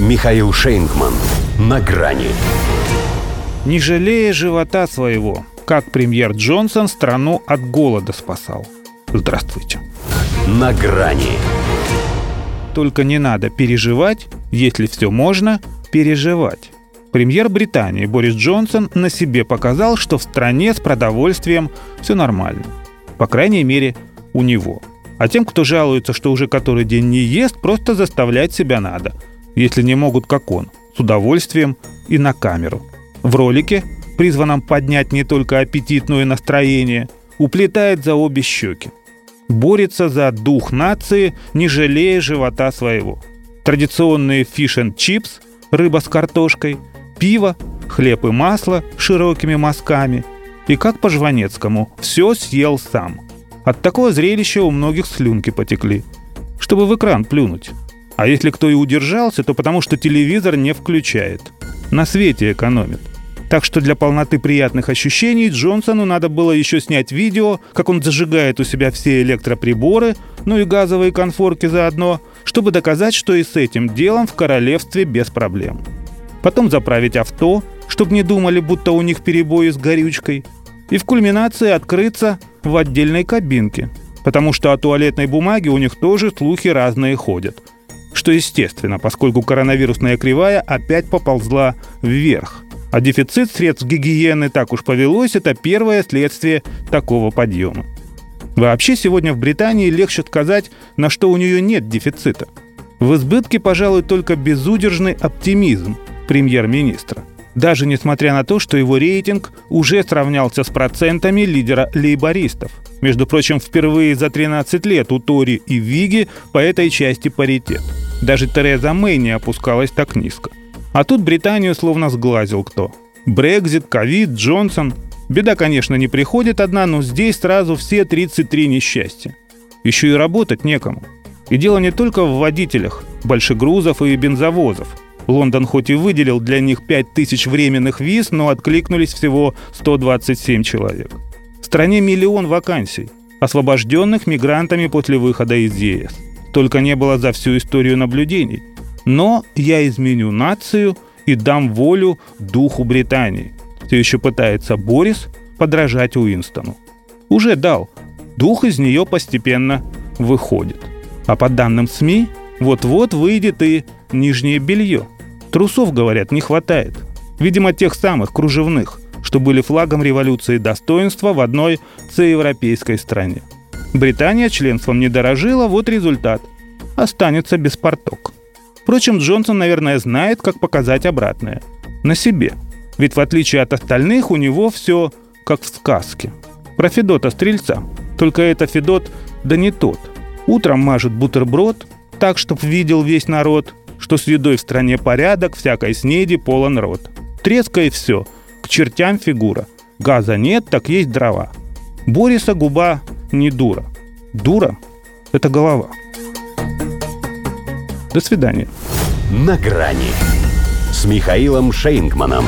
Михаил Шейнгман. На грани. Не жалея живота своего, как премьер Джонсон страну от голода спасал. Здравствуйте. На грани. Только не надо переживать, если все можно, переживать. Премьер Британии Борис Джонсон на себе показал, что в стране с продовольствием все нормально. По крайней мере, у него. А тем, кто жалуется, что уже который день не ест, просто заставлять себя надо. Если не могут, как он. С удовольствием и на камеру. В ролике, призванном поднять не только аппетит, но и настроение, уплетает за обе щеки. Борется за дух нации, не жалея живота своего. Традиционные фиш чипс, рыба с картошкой, пиво, хлеб и масло широкими мазками. И как по Жванецкому, все съел сам. От такого зрелища у многих слюнки потекли. Чтобы в экран плюнуть. А если кто и удержался, то потому что телевизор не включает. На свете экономит. Так что для полноты приятных ощущений Джонсону надо было еще снять видео, как он зажигает у себя все электроприборы, ну и газовые конфорки заодно, чтобы доказать, что и с этим делом в королевстве без проблем потом заправить авто, чтобы не думали, будто у них перебои с горючкой, и в кульминации открыться в отдельной кабинке, потому что о туалетной бумаге у них тоже слухи разные ходят. Что естественно, поскольку коронавирусная кривая опять поползла вверх. А дефицит средств гигиены так уж повелось, это первое следствие такого подъема. Вообще сегодня в Британии легче сказать, на что у нее нет дефицита. В избытке, пожалуй, только безудержный оптимизм – премьер-министра. Даже несмотря на то, что его рейтинг уже сравнялся с процентами лидера лейбористов. Между прочим, впервые за 13 лет у Тори и Виги по этой части паритет. Даже Тереза Мэй не опускалась так низко. А тут Британию словно сглазил кто. Брекзит, ковид, Джонсон. Беда, конечно, не приходит одна, но здесь сразу все 33 несчастья. Еще и работать некому. И дело не только в водителях, большегрузов и бензовозов – Лондон хоть и выделил для них 5000 временных виз, но откликнулись всего 127 человек. В стране миллион вакансий, освобожденных мигрантами после выхода из ЕС. Только не было за всю историю наблюдений. Но я изменю нацию и дам волю духу Британии. Все еще пытается Борис подражать Уинстону. Уже дал. Дух из нее постепенно выходит. А по данным СМИ, вот-вот выйдет и нижнее белье – Трусов, говорят, не хватает. Видимо, тех самых, кружевных, что были флагом революции достоинства в одной всеевропейской стране. Британия членством не дорожила, вот результат. Останется без порток. Впрочем, Джонсон, наверное, знает, как показать обратное. На себе. Ведь в отличие от остальных, у него все как в сказке. Про Федота Стрельца. Только это Федот, да не тот. Утром мажет бутерброд, так, чтоб видел весь народ, что с едой в стране порядок, всякой снеди полон рот. Треска и все, к чертям фигура. Газа нет, так есть дрова. Бориса губа не дура. Дура – это голова. До свидания. На грани с Михаилом Шейнгманом.